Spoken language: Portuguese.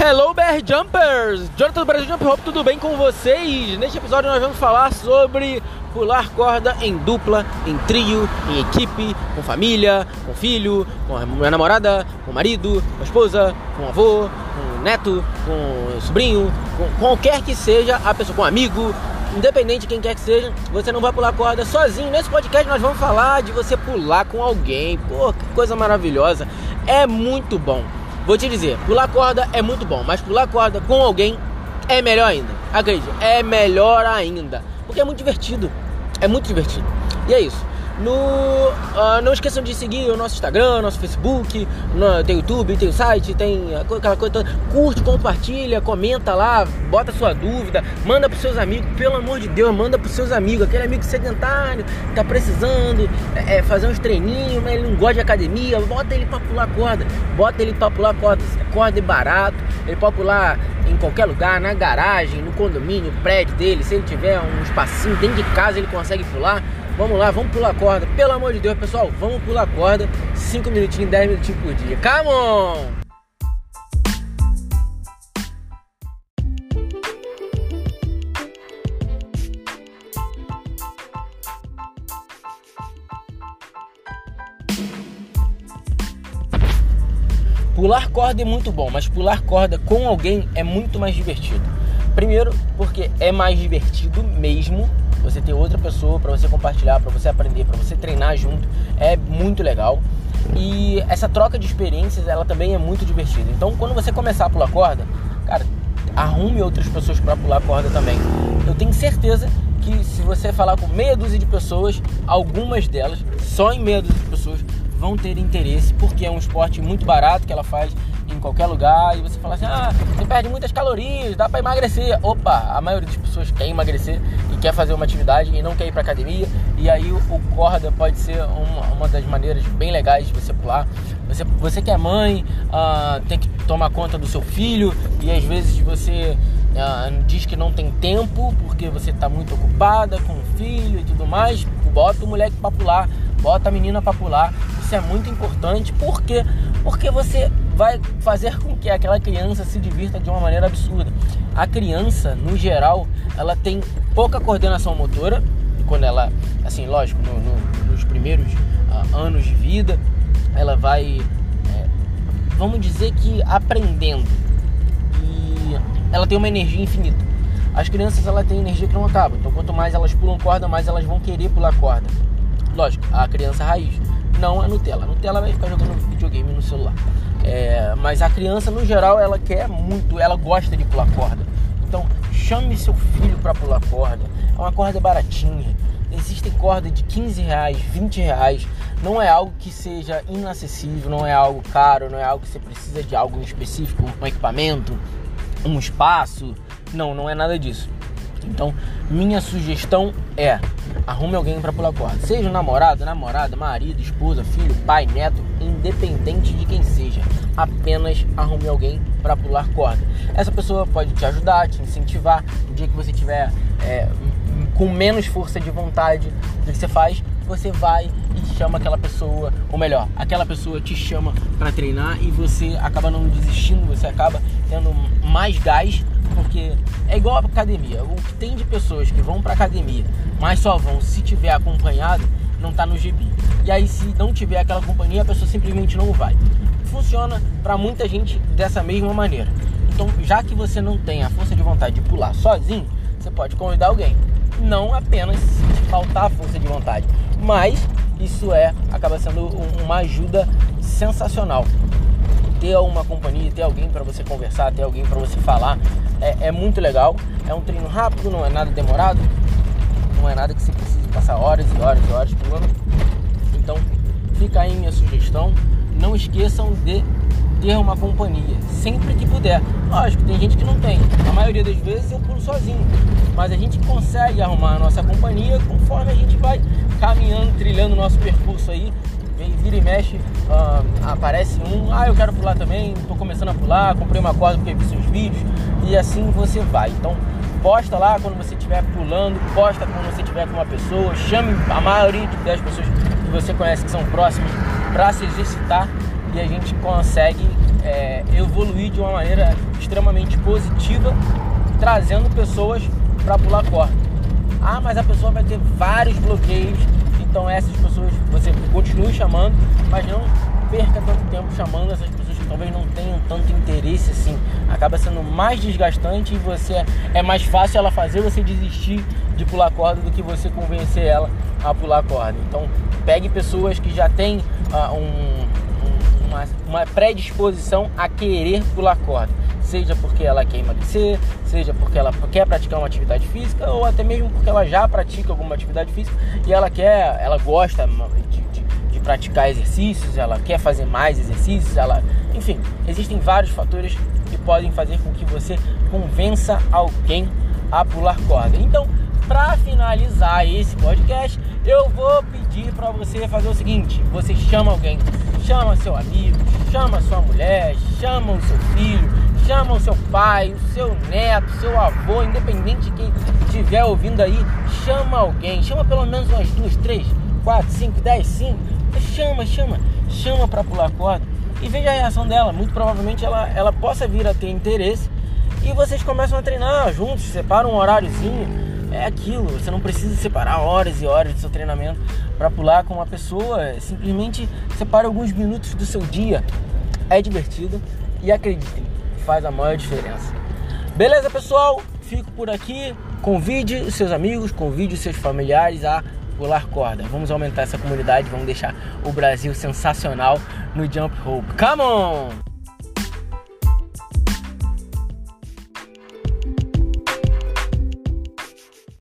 Hello Bear Jumpers! Jonathan do Brasil Jump Hope, tudo bem com vocês? Neste episódio nós vamos falar sobre pular corda em dupla, em trio, em equipe, com família, com filho, com a minha namorada, com o marido, com a esposa, com o avô, com o neto, com o sobrinho, com qualquer que seja a pessoa, com um amigo, independente de quem quer que seja, você não vai pular corda sozinho. Nesse podcast nós vamos falar de você pular com alguém. Pô, que coisa maravilhosa. É muito bom. Vou te dizer, pular corda é muito bom, mas pular corda com alguém é melhor ainda. Acredite, é melhor ainda. Porque é muito divertido. É muito divertido. E é isso. No, uh, não esqueçam de seguir o nosso Instagram, nosso Facebook, no, tem YouTube, tem o site, tem aquela coisa toda. Curte, compartilha, comenta lá, bota sua dúvida, manda pros seus amigos, pelo amor de Deus, manda pros seus amigos, aquele amigo sedentário, tá precisando é, é fazer uns treininhos, mas ele não gosta de academia, bota ele pra pular corda, bota ele pra pular corda, corda é barato, ele pode pular em qualquer lugar, na garagem, no condomínio, prédio dele, se ele tiver um espacinho dentro de casa ele consegue pular. Vamos lá, vamos pular corda. Pelo amor de Deus, pessoal, vamos pular corda. 5 minutinhos, 10 minutinhos por dia. Come on! Pular corda é muito bom, mas pular corda com alguém é muito mais divertido. Primeiro, porque é mais divertido mesmo você ter outra pessoa para você compartilhar, para você aprender, para você treinar junto, é muito legal. E essa troca de experiências, ela também é muito divertida. Então, quando você começar a pular corda, cara, arrume outras pessoas para pular corda também. Eu tenho certeza que se você falar com meia dúzia de pessoas, algumas delas, só em meia dúzia de pessoas, vão ter interesse, porque é um esporte muito barato que ela faz em qualquer lugar e você fala assim: ah, você perde muitas calorias, dá para emagrecer. Opa, a maioria das pessoas quer emagrecer e quer fazer uma atividade e não quer ir para academia. E aí o, corda pode ser uma, uma, das maneiras bem legais de você pular. Você, você que é mãe, uh, tem que tomar conta do seu filho e às vezes você uh, diz que não tem tempo porque você está muito ocupada com o filho e tudo mais. Bota o moleque para pular, bota a menina para pular. Isso é muito importante porque porque você vai fazer com que aquela criança se divirta de uma maneira absurda. A criança, no geral, ela tem pouca coordenação motora, quando ela, assim, lógico, no, no, nos primeiros uh, anos de vida, ela vai, é, vamos dizer que aprendendo. E ela tem uma energia infinita. As crianças, ela tem energia que não acaba. Então, quanto mais elas pulam corda, mais elas vão querer pular corda. Lógico, a criança raiz não a Nutella. A Nutella vai ficar jogando videogame no celular. É, mas a criança, no geral, ela quer muito, ela gosta de pular corda. Então, chame seu filho para pular corda. É uma corda baratinha. Existem cordas de 15 reais, 20 reais. Não é algo que seja inacessível, não é algo caro, não é algo que você precisa de algo específico, um equipamento, um espaço. Não, não é nada disso. Então, minha sugestão é arrume alguém para pular corda. Seja um namorado, namorada, marido, esposa, filho, pai, neto, independente de quem seja. Apenas arrume alguém para pular corda. Essa pessoa pode te ajudar, te incentivar. No dia que você tiver é, com menos força de vontade do que você faz, você vai e chama aquela pessoa, ou melhor, aquela pessoa te chama para treinar e você acaba não desistindo, você acaba tendo mais gás porque igual a academia. O que tem de pessoas que vão para academia, mas só vão se tiver acompanhado, não tá no gibi. E aí se não tiver aquela companhia, a pessoa simplesmente não vai. Funciona para muita gente dessa mesma maneira. Então, já que você não tem a força de vontade de pular sozinho, você pode convidar alguém. Não apenas se faltar a força de vontade, mas isso é acaba sendo uma ajuda sensacional ter uma companhia, ter alguém para você conversar, ter alguém para você falar, é, é, muito legal. É um treino rápido, não é nada demorado, não é nada que você precise passar horas e horas e horas pulando. Então, fica aí minha sugestão. Não esqueçam de ter uma companhia, sempre que puder. Lógico, tem gente que não tem. A maioria das vezes eu pulo sozinho. Mas a gente consegue arrumar a nossa companhia conforme a gente vai caminhando, trilhando o nosso percurso aí vira e mexe, uh, aparece um, ah, eu quero pular também, estou começando a pular, comprei uma corda porque vi seus vídeos, e assim você vai. Então, posta lá quando você estiver pulando, posta quando você estiver com uma pessoa, chame a maioria das pessoas que você conhece que são próximas para se exercitar e a gente consegue é, evoluir de uma maneira extremamente positiva, trazendo pessoas para pular corda. Ah, mas a pessoa vai ter vários bloqueios, então essas pessoas você continue chamando, mas não perca tanto tempo chamando essas pessoas que talvez não tenham tanto interesse assim. Acaba sendo mais desgastante e você é mais fácil ela fazer você desistir de pular corda do que você convencer ela a pular corda. Então pegue pessoas que já têm uh, um, uma, uma predisposição a querer pular corda. Seja porque ela quer emagrecer, seja porque ela quer praticar uma atividade física, ou até mesmo porque ela já pratica alguma atividade física e ela quer, ela gosta de, de, de praticar exercícios, ela quer fazer mais exercícios, ela, enfim, existem vários fatores que podem fazer com que você convença alguém a pular corda. Então, para finalizar esse podcast, eu vou pedir para você fazer o seguinte: você chama alguém, chama seu amigo, chama sua mulher, chama o seu filho, chama o seu pai, o seu neto, seu avô, independente de quem estiver ouvindo aí, chama alguém, chama pelo menos umas duas, três, quatro, cinco, dez, cinco, chama, chama, chama para pular corda e veja a reação dela. Muito provavelmente ela, ela possa vir a ter interesse e vocês começam a treinar juntos, separam um horáriozinho é aquilo, você não precisa separar horas e horas do seu treinamento para pular com uma pessoa, simplesmente separe alguns minutos do seu dia. É divertido e acreditem, faz a maior diferença. Beleza, pessoal? Fico por aqui. Convide os seus amigos, convide os seus familiares a pular corda. Vamos aumentar essa comunidade, vamos deixar o Brasil sensacional no jump rope. Come on!